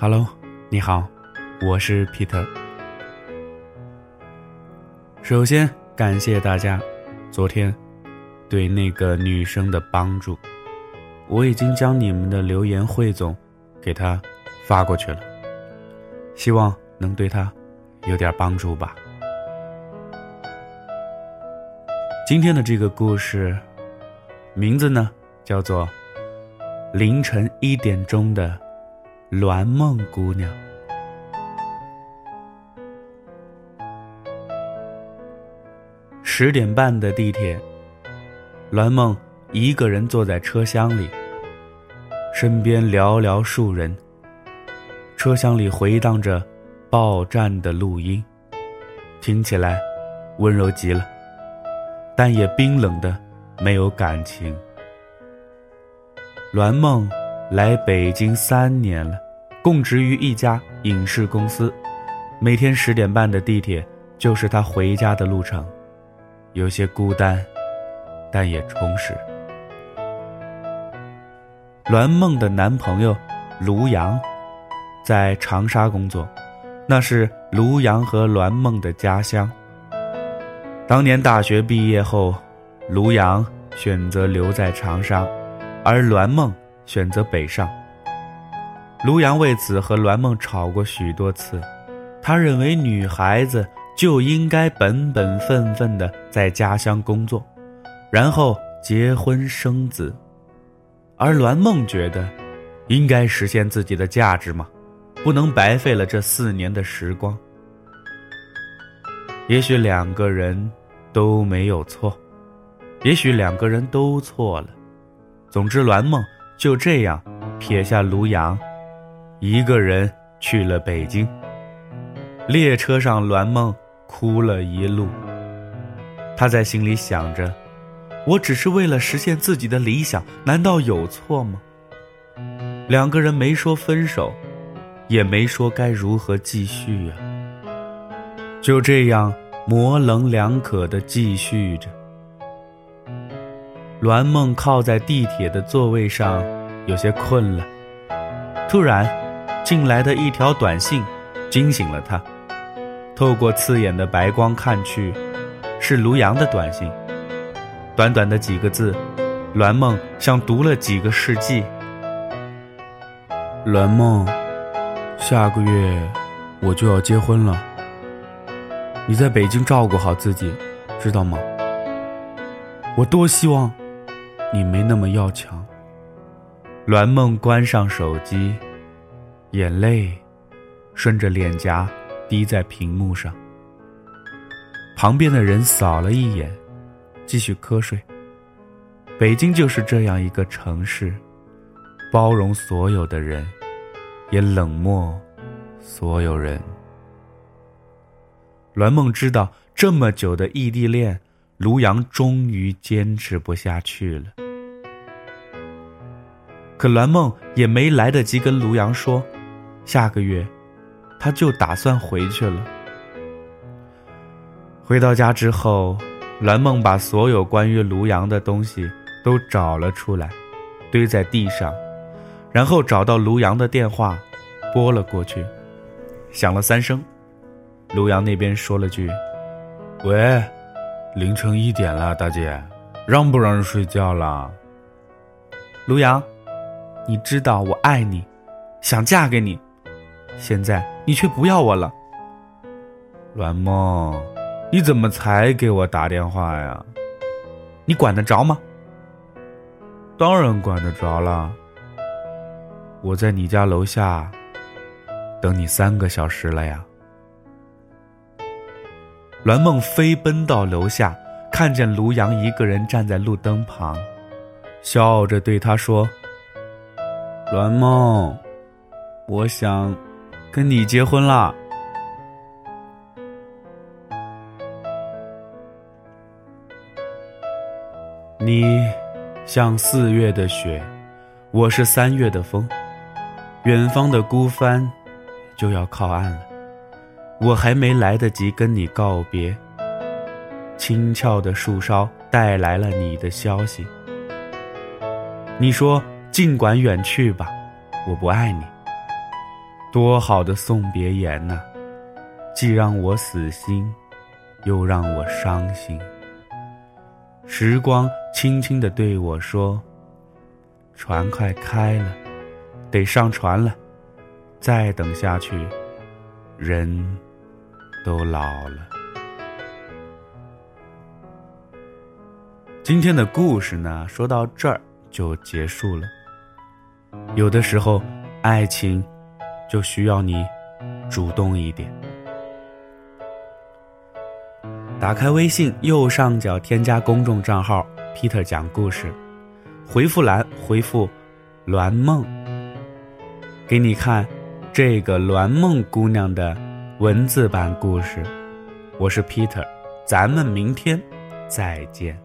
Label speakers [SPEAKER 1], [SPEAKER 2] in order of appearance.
[SPEAKER 1] Hello，你好，我是 Peter。首先感谢大家昨天对那个女生的帮助，我已经将你们的留言汇总给她发过去了，希望能对她有点帮助吧。今天的这个故事名字呢叫做《凌晨一点钟的栾梦姑娘》。十点半的地铁，栾梦一个人坐在车厢里，身边寥寥数人。车厢里回荡着报站的录音，听起来温柔极了，但也冰冷的没有感情。栾梦来北京三年了，供职于一家影视公司，每天十点半的地铁就是他回家的路程。有些孤单，但也充实。栾梦的男朋友卢阳在长沙工作，那是卢阳和栾梦的家乡。当年大学毕业后，卢阳选择留在长沙，而栾梦选择北上。卢阳为此和栾梦吵过许多次，他认为女孩子。就应该本本分分的在家乡工作，然后结婚生子，而栾梦觉得，应该实现自己的价值嘛，不能白费了这四年的时光。也许两个人都没有错，也许两个人都错了。总之，栾梦就这样撇下卢阳，一个人去了北京。列车上，栾梦。哭了一路，他在心里想着：“我只是为了实现自己的理想，难道有错吗？”两个人没说分手，也没说该如何继续呀，就这样模棱两可的继续着。栾梦靠在地铁的座位上，有些困了。突然，进来的一条短信惊醒了他。透过刺眼的白光看去，是卢阳的短信。短短的几个字，栾梦像读了几个世纪。栾梦，下个月我就要结婚了。你在北京照顾好自己，知道吗？我多希望你没那么要强。栾梦关上手机，眼泪顺着脸颊。滴在屏幕上，旁边的人扫了一眼，继续瞌睡。北京就是这样一个城市，包容所有的人，也冷漠所有人。栾梦知道，这么久的异地恋，卢阳终于坚持不下去了。可栾梦也没来得及跟卢阳说，下个月。他就打算回去了。回到家之后，栾梦把所有关于卢阳的东西都找了出来，堆在地上，然后找到卢阳的电话，拨了过去，响了三声。卢阳那边说了句：“喂，凌晨一点了，大姐，让不让人睡觉了？”卢阳，你知道我爱你，想嫁给你，现在。你却不要我了，栾梦，你怎么才给我打电话呀？你管得着吗？当然管得着了。我在你家楼下等你三个小时了呀。栾梦飞奔到楼下，看见卢阳一个人站在路灯旁，笑着对他说：“栾梦，我想。”跟你结婚啦！你像四月的雪，我是三月的风。远方的孤帆就要靠岸了，我还没来得及跟你告别。轻俏的树梢带来了你的消息。你说：“尽管远去吧，我不爱你。”多好的送别言呐！既让我死心，又让我伤心。时光轻轻地对我说：“船快开了，得上船了。再等下去，人都老了。”今天的故事呢，说到这儿就结束了。有的时候，爱情就需要你主动一点。打开微信右上角添加公众账号 “Peter 讲故事”，回复栏回复“栾梦”，给你看这个栾梦姑娘的文字版故事。我是 Peter，咱们明天再见。